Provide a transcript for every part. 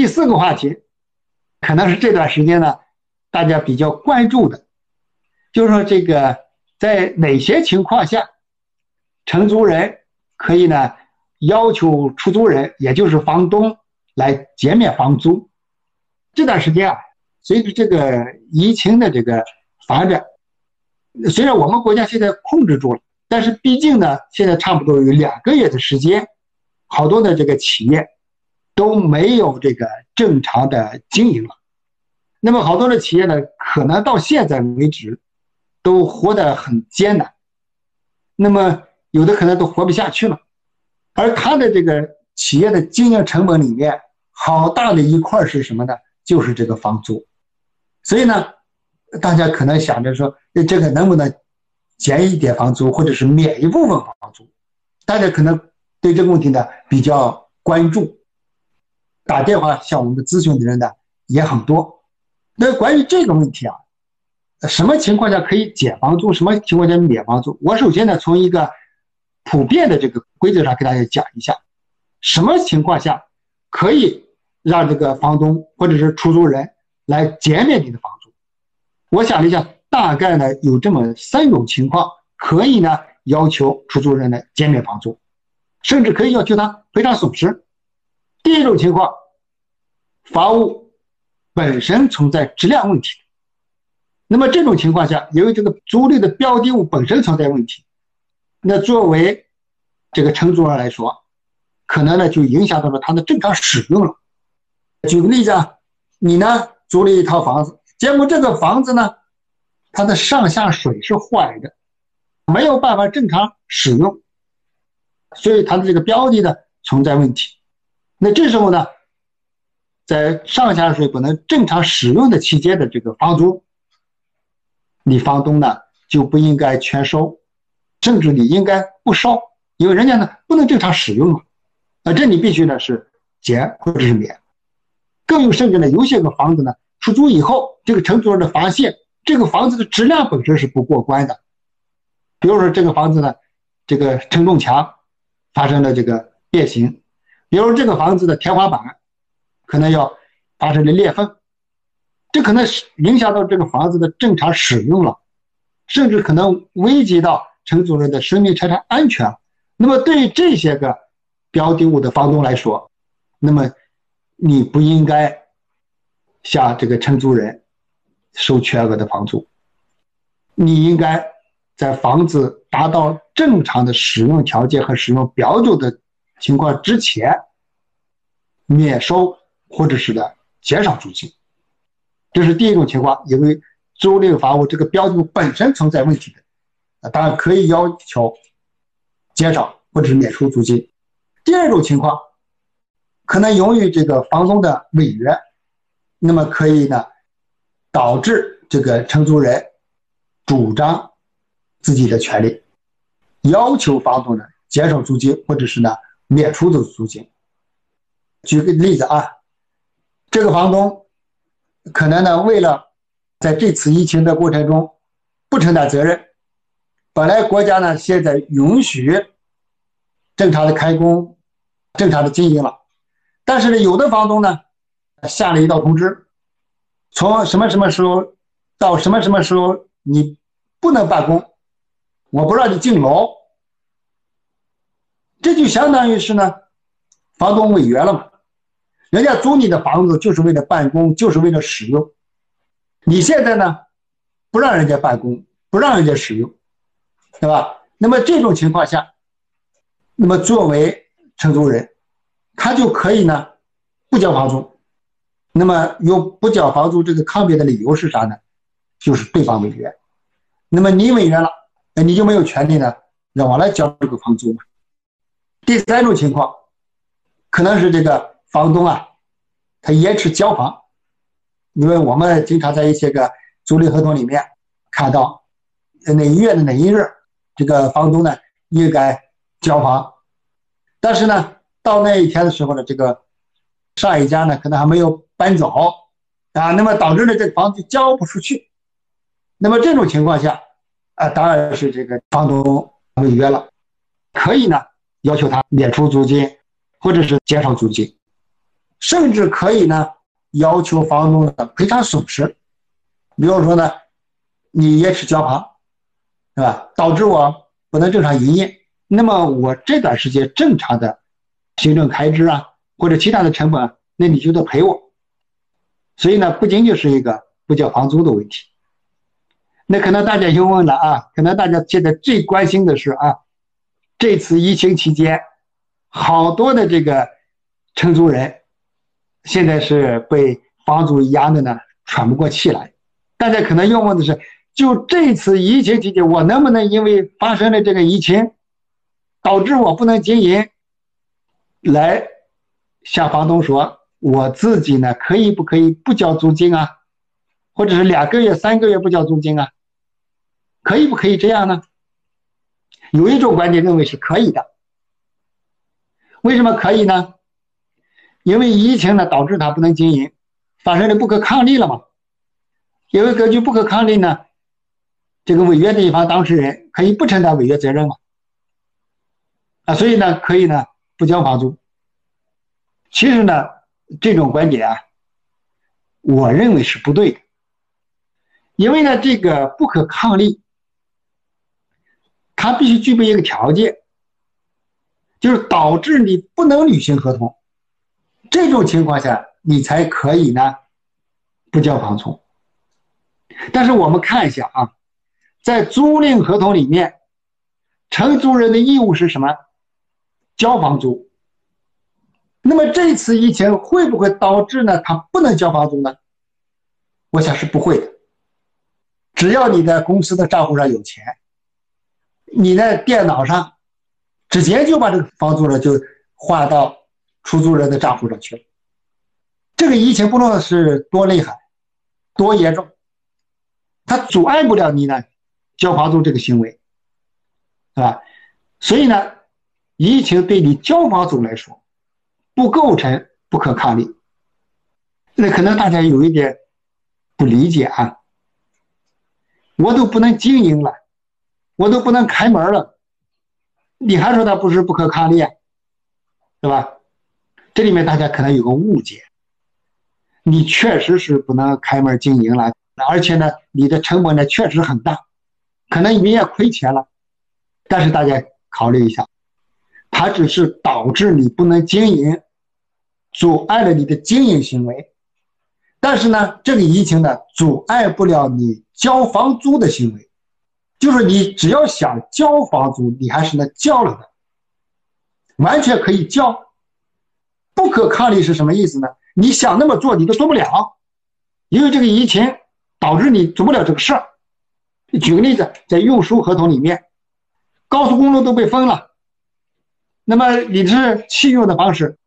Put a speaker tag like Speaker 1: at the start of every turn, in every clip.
Speaker 1: 第四个话题，可能是这段时间呢大家比较关注的，就是说这个在哪些情况下，承租人可以呢要求出租人，也就是房东来减免房租。这段时间啊，随着这个疫情的这个发展，虽然我们国家现在控制住了，但是毕竟呢，现在差不多有两个月的时间，好多的这个企业都没有这个正常的经营了。那么好多的企业呢，可能到现在为止都活得很艰难，那么有的可能都活不下去了，而他的这个企业的经营成本里面，好大的一块是什么呢？就是这个房租。所以呢，大家可能想着说，这个能不能减一点房租，或者是免一部分房租？大家可能对这个问题呢比较关注，打电话向我们咨询的人呢也很多。那关于这个问题啊，什么情况下可以减房租，什么情况下免房租？我首先呢从一个普遍的这个规则上给大家讲一下，什么情况下可以让这个房东或者是出租人。来减免你的房租，我想了一下，大概呢有这么三种情况，可以呢要求出租人呢减免房租，甚至可以要求他赔偿损失。第一种情况，房屋本身存在质量问题，那么这种情况下，由于这个租赁的标的物本身存在问题，那作为这个承租人来说，可能呢就影响到了他的正常使用了。举个例子啊，你呢？租了一套房子，结果这个房子呢，它的上下水是坏的，没有办法正常使用，所以它的这个标的呢存在问题。那这时候呢，在上下水不能正常使用的期间的这个房租，你房东呢就不应该全收，甚至你应该不收，因为人家呢不能正常使用嘛。啊，这你必须呢是减或者是免。更有甚至呢，有些个房子呢，出租以后，这个承租人的发现这个房子的质量本身是不过关的。比如说这个房子呢，这个承重墙发生了这个变形，比如这个房子的天花板可能要发生了裂缝，这可能影响到这个房子的正常使用了，甚至可能危及到承租人的生命财产安全。那么对于这些个标的物的房东来说，那么。你不应该向这个承租人收全额的房租，你应该在房子达到正常的使用条件和使用标准的情况之前免收或者是呢减少租金。这是第一种情况，因为租赁房屋这个标的本身存在问题的，啊，当然可以要求减少或者是免除租金。第二种情况。可能由于这个房东的违约，那么可以呢，导致这个承租人主张自己的权利，要求房东呢减少租金，或者是呢免除的租金。举个例子啊，这个房东可能呢为了在这次疫情的过程中不承担责任，本来国家呢现在允许正常的开工、正常的经营了。但是呢，有的房东呢，下了一道通知，从什么什么时候到什么什么时候你不能办公，我不让你进楼，这就相当于是呢，房东违约了嘛。人家租你的房子就是为了办公，就是为了使用，你现在呢，不让人家办公，不让人家使用，对吧？那么这种情况下，那么作为承租人。他就可以呢，不交房租，那么有不交房租这个抗辩的理由是啥呢？就是对方违约，那么你违约了，那你就没有权利呢让我来交这个房租嘛。第三种情况，可能是这个房东啊，他延迟交房，因为我们经常在一些个租赁合同里面看到，哪一月的哪一日，这个房东呢应该交房，但是呢。到那一天的时候呢，这个上一家呢可能还没有搬走啊，那么导致呢这个房子交不出去。那么这种情况下啊，当然是这个房东违约了，可以呢要求他免除租金或者是减少租金。甚至可以呢要求房东的赔偿损失。比如说呢，你延迟交房，是吧？导致我不能正常营业，那么我这段时间正常的行政开支啊，或者其他的成本，那你就得赔我。所以呢，不仅仅是一个不交房租的问题。那可能大家又问了啊，可能大家现在最关心的是啊，这次疫情期间，好多的这个承租人，现在是被房租压的呢喘不过气来。大家可能又问的是，就这次疫情期间，我能不能因为发生了这个疫情，导致我不能经营，来向房东说，我自己呢可以不可以不交租金啊，或者是两个月、三个月不交租金啊？可以不可以这样呢？有一种观点认为是可以的。为什么可以呢？因为疫情呢导致他不能经营，发生了不可抗力了嘛。因为根据不可抗力呢，这个违约的一方当事人可以不承担违约责任嘛。啊，所以呢可以呢不交房租。其实呢这种观点啊，我认为是不对的。因为呢这个不可抗力。它必须具备一个条件，就是导致你不能履行合同，这种情况下你才可以呢不交房租。但是我们看一下啊，在租赁合同里面，承租人的义务是什么？交房租。那么这次疫情会不会导致呢他不能交房租呢？我想是不会的，只要你在公司的账户上有钱。你在电脑上直接就把这个房租呢就划到出租人的账户上去了。这个疫情不论是多厉害、多严重，它阻碍不了你呢交房租这个行为，是吧？所以呢，疫情对你交房租来说不构成不可抗力。那可能大家有一点不理解啊，我都不能经营了。我都不能开门了，你还说它不是不可抗力，对吧？这里面大家可能有个误解，你确实是不能开门经营了，而且呢，你的成本呢确实很大，可能你也亏钱了。但是大家考虑一下，它只是导致你不能经营，阻碍了你的经营行为，但是呢，这个疫情呢阻碍不了你交房租的行为。就是你只要想交房租，你还是能交了的，完全可以交。不可抗力是什么意思呢？你想那么做，你都做不了，因为这个疫情导致你做不了这个事儿。举个例子，在运输合同里面，高速公路都被封了，那么你是汽运的方式，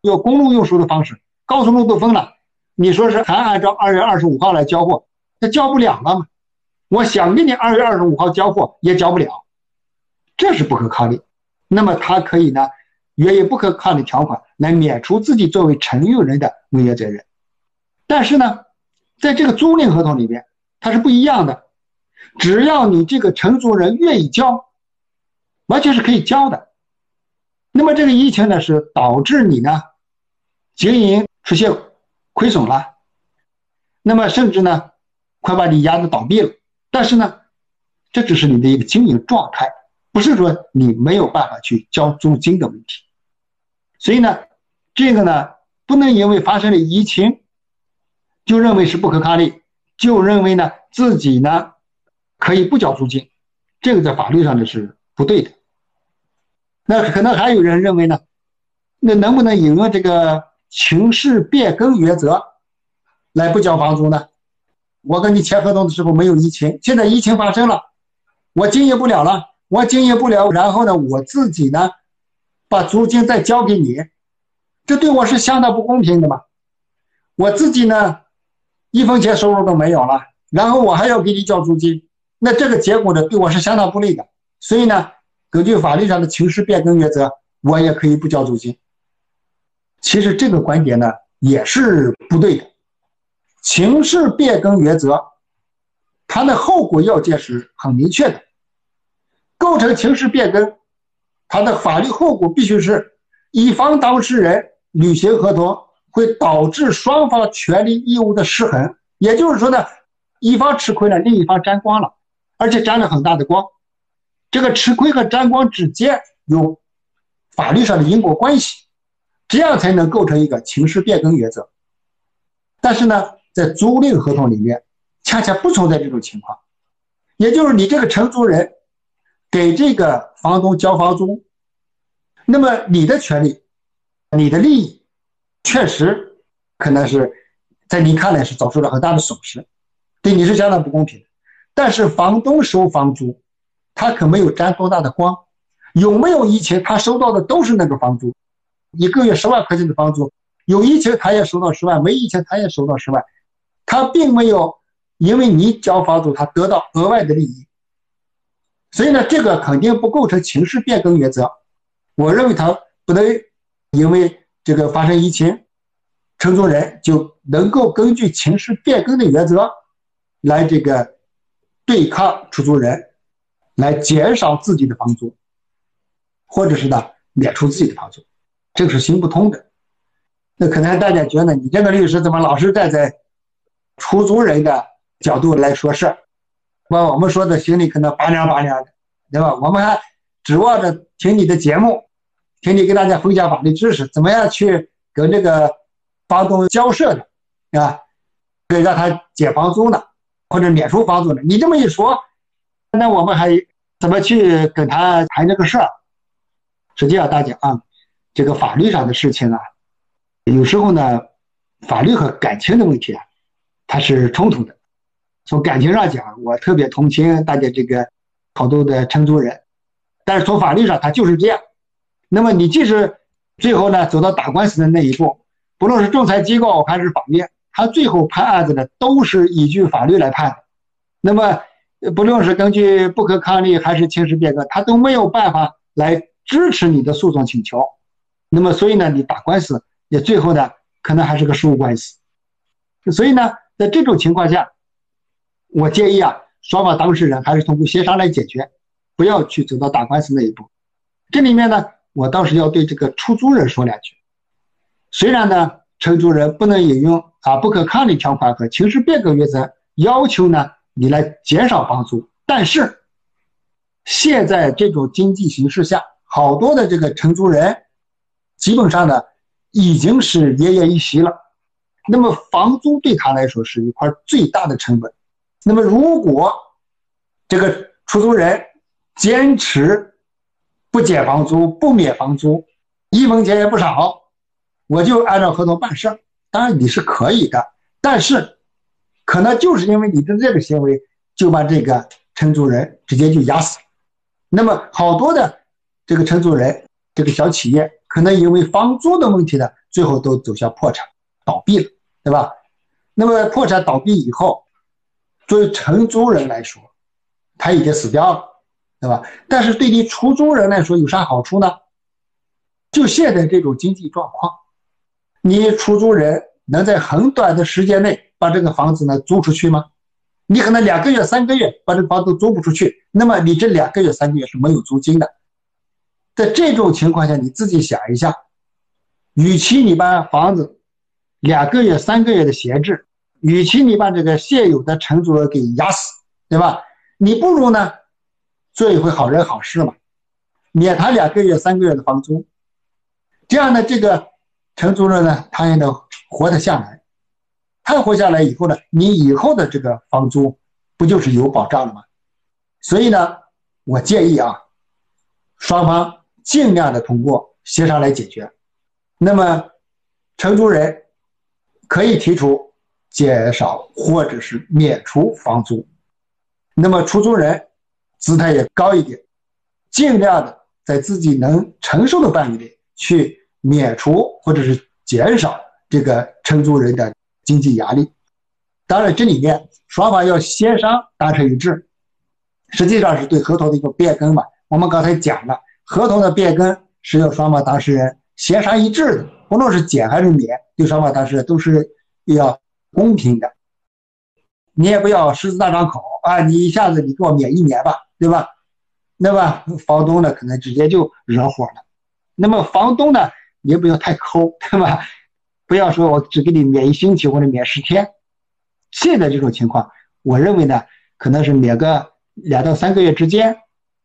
Speaker 1: 有公路运输的方式，高速路都封了，你说是还按照二月二十五号来交货，那交不了了嘛？我想给你二月二十五号交货，也交不了，这是不可抗力。那么他可以呢，约有不可抗力条款来免除自己作为承运人的违约责任。但是呢，在这个租赁合同里面，它是不一样的。只要你这个承租人愿意交，完全是可以交的。那么这个疫情呢，是导致你呢经营出现亏损了，那么甚至呢，快把你压的倒闭了。但是呢，这只是你的一个经营状态，不是说你没有办法去交租金的问题。所以呢，这个呢，不能因为发生了疫情，就认为是不可抗力，就认为呢自己呢可以不交租金，这个在法律上呢是不对的。那可能还有人认为呢，那能不能引用这个情势变更原则来不交房租呢？我跟你签合同的时候没有疫情，现在疫情发生了，我经营不了了，我经营不了，然后呢，我自己呢，把租金再交给你，这对我是相当不公平的嘛。我自己呢，一分钱收入都没有了，然后我还要给你交租金，那这个结果呢，对我是相当不利的。所以呢，根据法律上的情势变更原则，我也可以不交租金。其实这个观点呢，也是不对的。情势变更原则，它的后果要件是很明确的。构成情势变更，它的法律后果必须是乙方当事人履行合同会导致双方权利义务的失衡。也就是说呢，一方吃亏了，另一方沾光了，而且沾了很大的光。这个吃亏和沾光之间有法律上的因果关系，这样才能构成一个情势变更原则。但是呢，在租赁合同里面，恰恰不存在这种情况，也就是你这个承租人给这个房东交房租，那么你的权利、你的利益，确实可能是在你看来是遭受了很大的损失，对你是相当不公平的。但是房东收房租，他可没有沾多大的光，有没有疫情，他收到的都是那个房租，一个月十万块钱的房租。有疫情，他也收到十万；没疫情，他也收到十万。他并没有因为你交房租，他得到额外的利益。所以呢，这个肯定不构成情势变更原则。我认为他不能因为这个发生疫情，承租人就能够根据情势变更的原则来这个对抗出租人，来减少自己的房租，或者是呢免除自己的房租，这个是行不通的。那可能大家觉得你这个律师怎么老是站在出租人的角度来说事儿？把我们说的心里可能拔凉拔凉的，对吧？我们还指望着听你的节目，听你给大家分享法律知识，怎么样去跟这个房东交涉的，啊，可以让他减房租呢，或者免除房租呢？你这么一说，那我们还怎么去跟他谈这个事儿？实际上，大家啊，这个法律上的事情啊。有时候呢，法律和感情的问题啊，它是冲突的。从感情上讲，我特别同情大家这个好多的承租人，但是从法律上，它就是这样。那么你即使最后呢走到打官司的那一步，不论是仲裁机构还是法院，他最后判案子呢都是依据法律来判。那么不论是根据不可抗力还是情势变更，他都没有办法来支持你的诉讼请求。那么所以呢，你打官司。也最后呢，可能还是个事务关系，所以呢，在这种情况下，我建议啊，双方当事人还是通过协商来解决，不要去走到打官司那一步。这里面呢，我倒是要对这个出租人说两句。虽然呢，承租人不能引用啊不可抗力条款和情势变更原则要求呢你来减少房租，但是现在这种经济形势下，好多的这个承租人基本上呢。已经是奄奄一息了，那么房租对他来说是一块最大的成本。那么如果这个出租人坚持不减房租、不免房租，一分钱也不少，我就按照合同办事。当然你是可以的，但是可能就是因为你的这个行为，就把这个承租人直接就压死。那么好多的这个承租人，这个小企业。可能因为房租的问题呢，最后都走向破产、倒闭了，对吧？那么破产倒闭以后，作为承租人来说，他已经死掉了，对吧？但是对你出租人来说有啥好处呢？就现在这种经济状况，你出租人能在很短的时间内把这个房子呢租出去吗？你可能两个月、三个月把这个房子租不出去，那么你这两个月、三个月是没有租金的。在这种情况下，你自己想一下，与其你把房子两个月、三个月的闲置，与其你把这个现有的承租人给压死，对吧？你不如呢做一回好人好事嘛，免他两个月、三个月的房租，这样呢，这个承租人呢，他也能活得下来。他活下来以后呢，你以后的这个房租不就是有保障了吗？所以呢，我建议啊，双方。尽量的通过协商来解决，那么承租人可以提出减少或者是免除房租，那么出租人姿态也高一点，尽量的在自己能承受的范围内去免除或者是减少这个承租人的经济压力。当然，这里面双方要协商达成一致，实际上是对合同的一个变更嘛。我们刚才讲了。合同的变更是由双方当事人协商一致的，不论是减还是免，对双方当事人都是要公平的。你也不要狮子大张口啊，你一下子你给我免一年吧，对吧？那么房东呢，可能直接就惹火了。那么房东呢，也不要太抠，对吧？不要说我只给你免一星期或者免十天。现在这种情况，我认为呢，可能是免个两到三个月之间，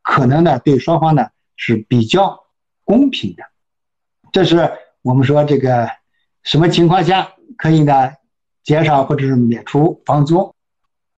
Speaker 1: 可能呢对双方呢是比较公平的。这是我们说这个什么情况下可以呢减少或者是免除房租。